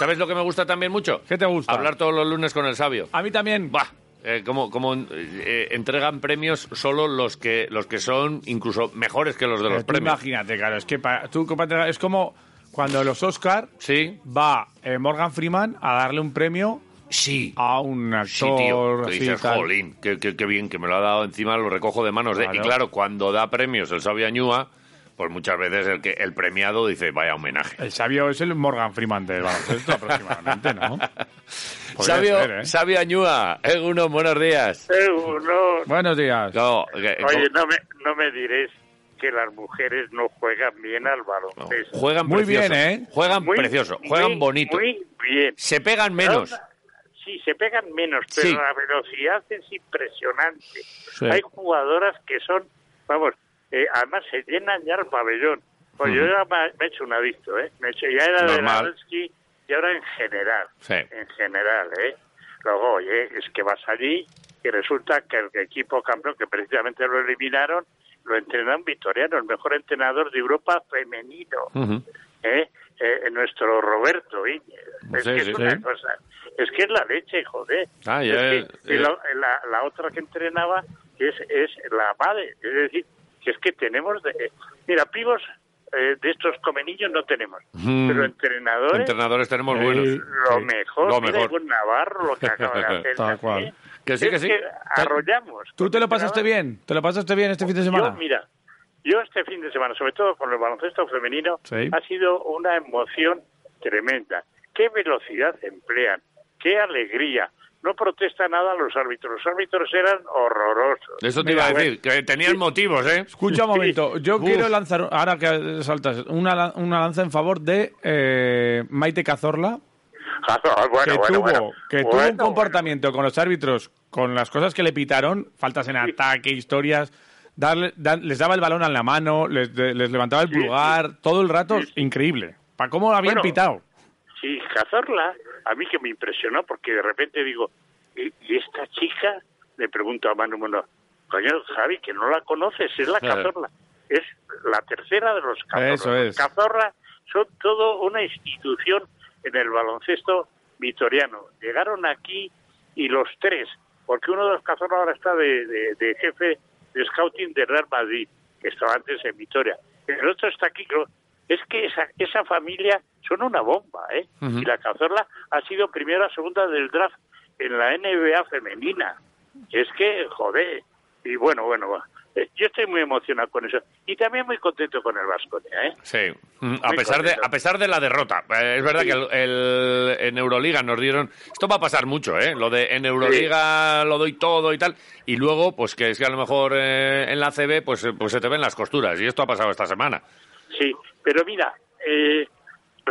¿Sabes lo que me gusta también mucho? ¿Qué te gusta? Hablar todos los lunes con el sabio. A mí también. Bah, eh, como, como eh, entregan premios solo los que los que son incluso mejores que los de los premios. Imagínate, claro, es que pa- tú, es como cuando los Oscar Sí, va eh, Morgan Freeman a darle un premio sí. a un actor Sí, tío. Que dices, tal. jolín, qué, qué- qué bien que me lo ha dado encima, lo recojo de manos de. Y claro, cuando da premios el sabio Añúa, pues muchas veces el que el premiado dice, vaya homenaje. El sabio es el Morgan Freeman del baloncesto aproximadamente, ¿no? Sabio, ser, ¿eh? sabio Añúa, Eguno, buenos días. Uno, Buenos días. No, que- oye, no me, no me diréis que las mujeres no juegan bien al no, baloncesto. juegan Muy precioso. bien, ¿eh? Juegan Muy- precioso, juegan muy- bonito. Muy bien. Se pegan menos. Sí, se pegan menos, pero Sí. la velocidad es impresionante. Sí. Hay jugadoras que son, vamos, eh, además se llenan ya el pabellón. Pues yo ya me, me he hecho un adicto, ¿eh? Me he hecho, ya era de. Lewandowski y ahora en general. Sí. En general, ¿eh? Luego, oye, es que vas allí y resulta que el equipo campeón, que precisamente lo eliminaron, lo entrenan Vitoriano, el mejor entrenador de Europa femenino. Ujú. ¿eh? Eh, nuestro Roberto Íñez. Es Sí, que sí, es una sí. cosa, es que es la leche, joder. Ah, ya, Es que- eh, y la, la- la otra que entrenaba es, es la madre, es decir, que es que tenemos, de, mira, pibos eh, de estos comenillos no tenemos, Mm. pero entrenadores, Entrenadores tenemos Sí. buenos. lo Sí, mejor, lo mira, mejor. con Navarro lo que acaba de hacer. Tal cual. Que sí, Es que sí. arrollamos. ¿Tú te lo pasaste bien? ¿Te lo pasaste bien este fin de yo, semana? mira, yo este fin de semana, sobre todo con el baloncesto femenino, Sí. ha sido una emoción tremenda. Qué velocidad emplean, qué alegría. No protesta nada los árbitros. Los árbitros eran horrorosos. Eso te Mira, iba a decir, que tenían motivos, ¿eh? Escucha un momento, yo Uf. quiero lanzar, ahora que saltas, una, una lanza en favor de eh, Maite Cazorla, ah, bueno, que, bueno, tuvo, bueno. que tuvo un Bueno, comportamiento con los árbitros, con las cosas que le pitaron, faltas en ataque, historias, darle, da- les daba el balón en la mano, les, de- les levantaba el Sí, pulgar, todo el rato, Sí. increíble. ¿Para cómo habían Bueno, pitado? Sí, Cazorla, a mí que me impresionó porque de repente digo, ¿y, y esta chica? Le pregunto a Manu Mono, coño, Javi, que no la conoces, es la. Cazorla. Es la tercera de los Cazorla. Eso es. Cazorla son todo una institución en el baloncesto vitoriano. Llegaron aquí y los tres, porque uno de los Cazorla ahora está de, de- de jefe de scouting de Real Madrid, que estaba antes en Vitoria. El otro está aquí, creo, es que esa, esa familia son una bomba, ¿eh? Y la Cazorla ha sido primera segunda del draft en la NBA femenina. Es que, joder, y bueno, bueno. Eh, yo estoy muy emocionado con eso. Y también muy contento con el Vasconia, ¿eh? Sí, Mm, a Muy pesar, de, a pesar de la derrota. Eh, es verdad Sí. que el, el- en Euroliga nos dieron... Esto va a pasar mucho, ¿eh? Lo de en Euroliga lo doy todo y tal. Y luego, pues que es que a lo mejor eh, en la CB pues, eh, pues se te ven las costuras. Y esto ha pasado esta semana. Sí, pero mira, eh,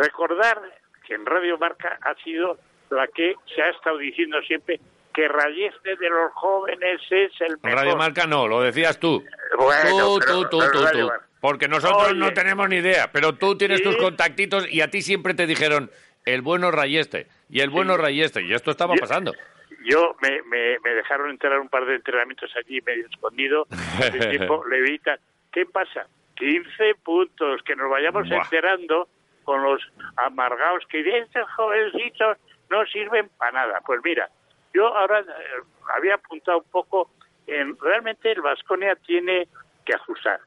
recordar que en Radio Marca ha sido la que se ha estado diciendo siempre que Rayeste de los jóvenes es el mejor. Radio Marca no, lo decías tú. Bueno, tú, pero- tú, tú, pero tú. Porque nosotros Oye. no tenemos ni idea. Pero tú tienes Sí. tus contactitos y a ti siempre te dijeron el bueno Rayeste y el bueno Rayeste. Y esto estaba Yo- pasando. Yo me, me, me dejaron entrar un par de entrenamientos allí medio escondido. Hace tiempo, Levita. ¿Qué pasa? 15 puntos, que nos vayamos Buah. enterando con los amargados que dicen, estos jovencitos no sirven para nada. Pues mira, yo ahora eh, había apuntado un poco en realmente el Vasconia tiene que ajustar.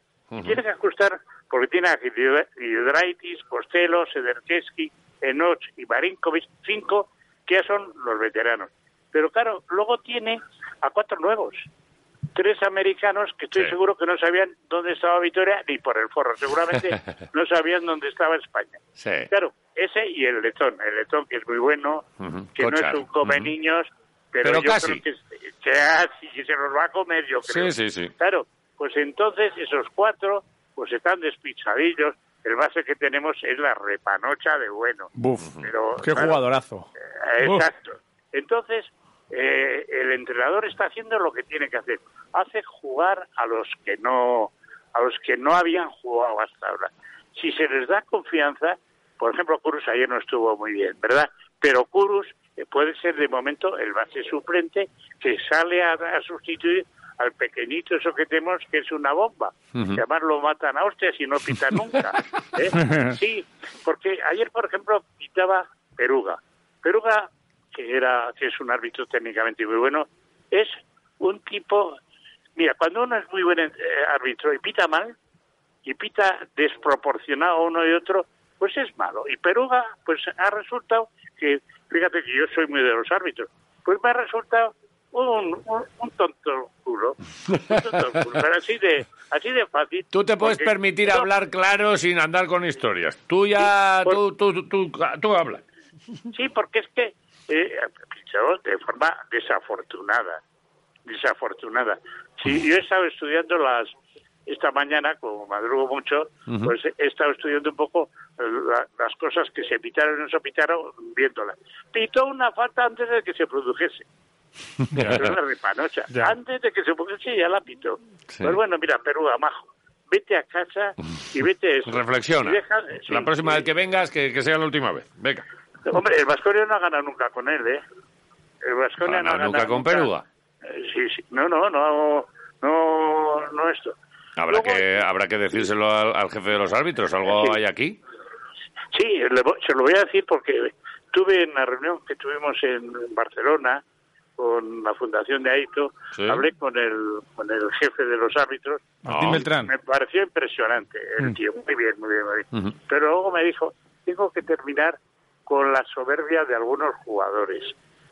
Tiene que ajustar porque tiene a Hidra- Hidraitis, Costello, Sederkeski, Enoch y Marinkovic, cinco que ya son los veteranos. Pero claro, luego tiene a cuatro nuevos. Tres americanos que estoy Sí. seguro que no sabían dónde estaba Vitoria ni por el forro. Seguramente no sabían dónde estaba España. Sí. Claro, ese y el letón. El letón que es muy bueno, que no es un come niños, pero, Pero yo casi. creo que, que se los va a comer, yo creo. Sí, sí, sí. Claro, pues entonces esos cuatro pues están despichadillos. el base que tenemos es la repanocha de bueno. Buf, Pero, qué claro, jugadorazo. eh. Exacto. Entonces, eh, el entrenador está haciendo lo que tiene que hacer. Hace jugar a los que no a los que no habían jugado hasta ahora. Si se les da confianza, por ejemplo, Kurus ayer no estuvo muy bien, ¿verdad? Pero Kurus eh, puede ser de momento el base suplente que sale a, a sustituir al pequeñito eso que tenemos que es una bomba. Además lo matan a hostias y no pita nunca. ¿eh? Sí, porque ayer, por ejemplo, pitaba Peruga. Peruga, que era que es un árbitro técnicamente muy bueno, es un tipo... Mira, cuando uno es muy buen eh, árbitro y pita mal, y pita desproporcionado uno y otro, pues es malo. Y Peruga, pues ha resultado que, fíjate que yo soy muy de los árbitros, pues me ha resultado un, un, un tonto culo. Un tonto culo, pero así de, así de fácil. Tú te puedes permitir no, hablar claro sin andar con historias. Tú ya, por- tú, tú, tú, tú, tú hablas. Sí, porque es que eh, de forma desafortunada, desafortunada. Sí, yo he estado estudiando las esta mañana, como madrugo mucho, pues he estado estudiando un poco eh, la- las cosas que se pitaron y no se pitaron viéndolas. Pitó una falta antes de que se produjese. Es una repanocha. Ya. Antes de que se produjese ya la pitó. Pues bueno, mira, Perú, amajo. Vete a casa y vete eso. Reflexiona. Y deja- sí, la próxima sí. vez que vengas, que, que sea la última vez. Venga. Hombre, el Vasconia no ha ganado nunca con él, ¿eh? El Vasconia Ah, no ha ganado nunca con Peruga. Eh, sí, sí. No, no, no, no, no esto. Habrá Luego- que, habrá que decírselo al, al jefe de los árbitros. ¿Algo Sí. hay aquí? Sí, le se lo voy a decir porque tuve en la reunión que tuvimos en Barcelona con la fundación de Aito, Sí. hablé con el, con el jefe de los árbitros Martín No. Beltrán. Me pareció impresionante el Mm. tío, muy bien, muy bien, muy bien. Pero luego me dijo, tengo que terminar con la soberbia de algunos jugadores.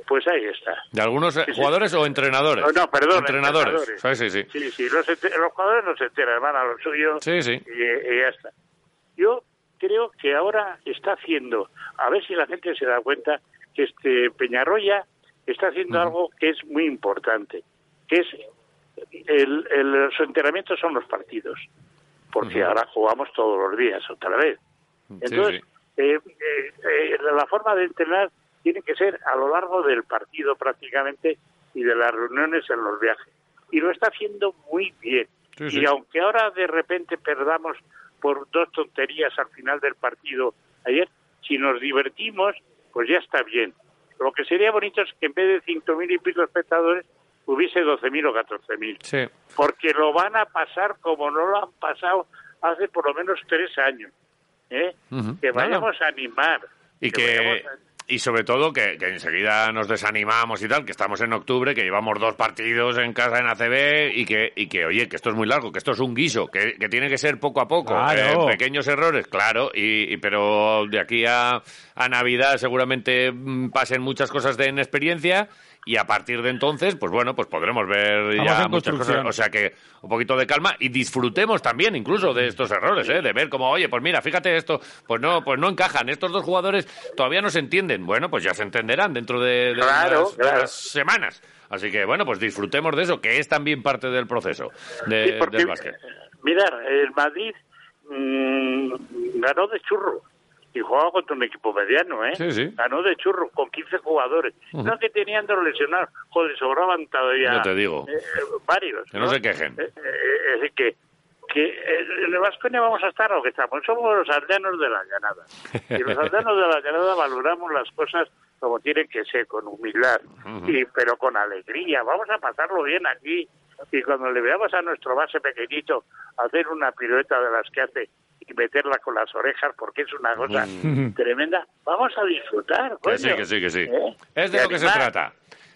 Pues ahí está. ¿De algunos sí. jugadores o entrenadores? No, no, perdón. Entrenadores. entrenadores. Sí, sí, sí. Los, los jugadores no se enteran, van a lo suyo Sí, sí. y, y ya está. Yo creo que ahora está haciendo, a ver si la gente se da cuenta, que este Peñarroya está haciendo algo que es muy importante, que es el, el, su entrenamiento son los partidos, porque ahora jugamos todos los días otra vez. Entonces, sí. Eh, eh, eh, la forma de entrenar tiene que ser a lo largo del partido prácticamente y de las reuniones en los viajes. Y lo está haciendo muy bien. Sí, y aunque ahora de repente perdamos por dos tonterías al final del partido ayer, si nos divertimos, pues ya está bien. Lo que sería bonito es que en vez de cinco mil y pico espectadores hubiese 12.000 o 14.000 Sí. porque lo van a pasar como no lo han pasado hace por lo menos tres años. ¿Eh? Que No, no. vayamos a animar. Y que, a- y sobre todo que, que enseguida nos desanimamos y tal, que estamos en octubre, que llevamos dos partidos en casa en ACB y que, y que oye, que esto es muy largo, que esto es un guiso, que, que tiene que ser poco a poco, Claro. eh, pequeños errores, claro, y, y- pero de aquí a, a Navidad seguramente mm, pasen muchas cosas de inexperiencia y a partir de entonces, pues bueno, pues podremos ver Estamos ya muchas cosas, o sea que un poquito de calma y disfrutemos también incluso de estos errores, ¿eh? de ver como, oye, pues mira, fíjate esto, pues no, pues no encajan, estos dos jugadores todavía no se entienden, bueno, pues ya se entenderán dentro de, de Claro, unas- de claro. unas semanas. Así que bueno, pues disfrutemos de eso, que es también parte del proceso de- Sí, porque, del básquet. Mirar, el Madrid mm, ganó de churro y jugaba contra un equipo mediano, ¿eh? Sí, sí. Ganó de churro con 15 jugadores. No que tenían dos lesionados, joder, sobraban todavía. Ya te digo. eh, eh, varios. Que no se quejen. Eh, eh, es decir, que, que en el Vasconia vamos a estar lo que estamos. Somos los aldeanos de la llanada. Y los aldeanos de la llanada valoramos las cosas como tienen que ser, con humildad, y, pero con alegría. Vamos a pasarlo bien aquí. Y cuando le veamos a nuestro base pequeñito hacer una pirueta de las que hace meterla con las orejas, porque es una cosa tremenda, vamos a disfrutar. Que sí, que sí, que sí. ¿Eh? Es de lo que se trata.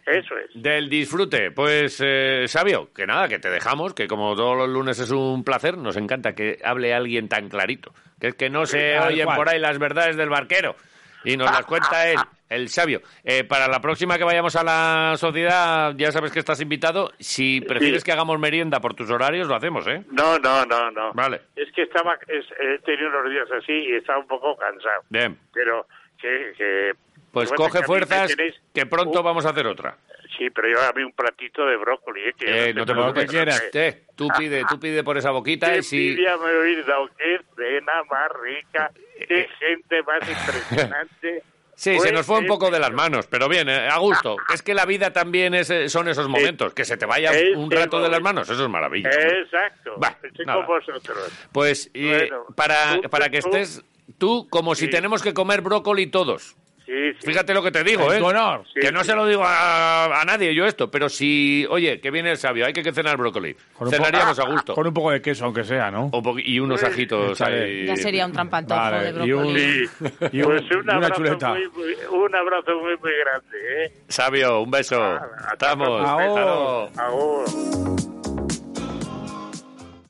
Eso es. Del disfrute. Pues, eh, Sabio, que nada, que te dejamos, que como todos los lunes es un placer, nos encanta que hable alguien tan clarito. Que es que no se oyen cual. por ahí las verdades del barquero. Y nos las cuenta él, el sabio. Eh, para la próxima que vayamos a la sociedad, ya sabes que estás invitado. Si prefieres que hagamos merienda por tus horarios, lo hacemos, ¿eh? No, no, no, no. Vale. Es que estaba, es- he tenido unos días así y estaba un poco cansado. Bien. Pero que... que Pues bueno, coge que fuerzas, tenéis que pronto un- vamos a hacer otra. Sí, pero yo a mí un platito de brócoli, ¿eh? Que Eh, no te preocupes. que quieras. Eh, tú pide, tú pide por esa boquita Qué y si... envidia me he oído, qué cena más rica, Eh, qué gente más impresionante. Sí, se Pues, nos fue un eh, poco de las manos, pero bien, eh, a gusto. Es que la vida también es, eh, son esos momentos, que se te vaya un rato de las manos, eso es maravilla. Exacto, Bah, estoy con vosotros. Pues Bueno, para, para que estés tú como si tenemos que comer brócoli todos. Sí, sí. Fíjate lo que te digo, En ¿eh? tu honor. Sí, que no sí. se lo digo a, a nadie yo esto, pero si, oye, que viene el sabio, hay que cenar brócoli. Con un Cenaríamos poco- a gusto. Con un poco de queso, aunque sea, ¿no? Un y unos ajitos ahí. Ya sería un trampantojo Vale, de y un- brócoli. Sí. Y un- pues y un una abrazo, chuleta. muy, muy- un abrazo muy, muy grande. ¿eh? Sabio, un beso. hasta Estamos. Ahora.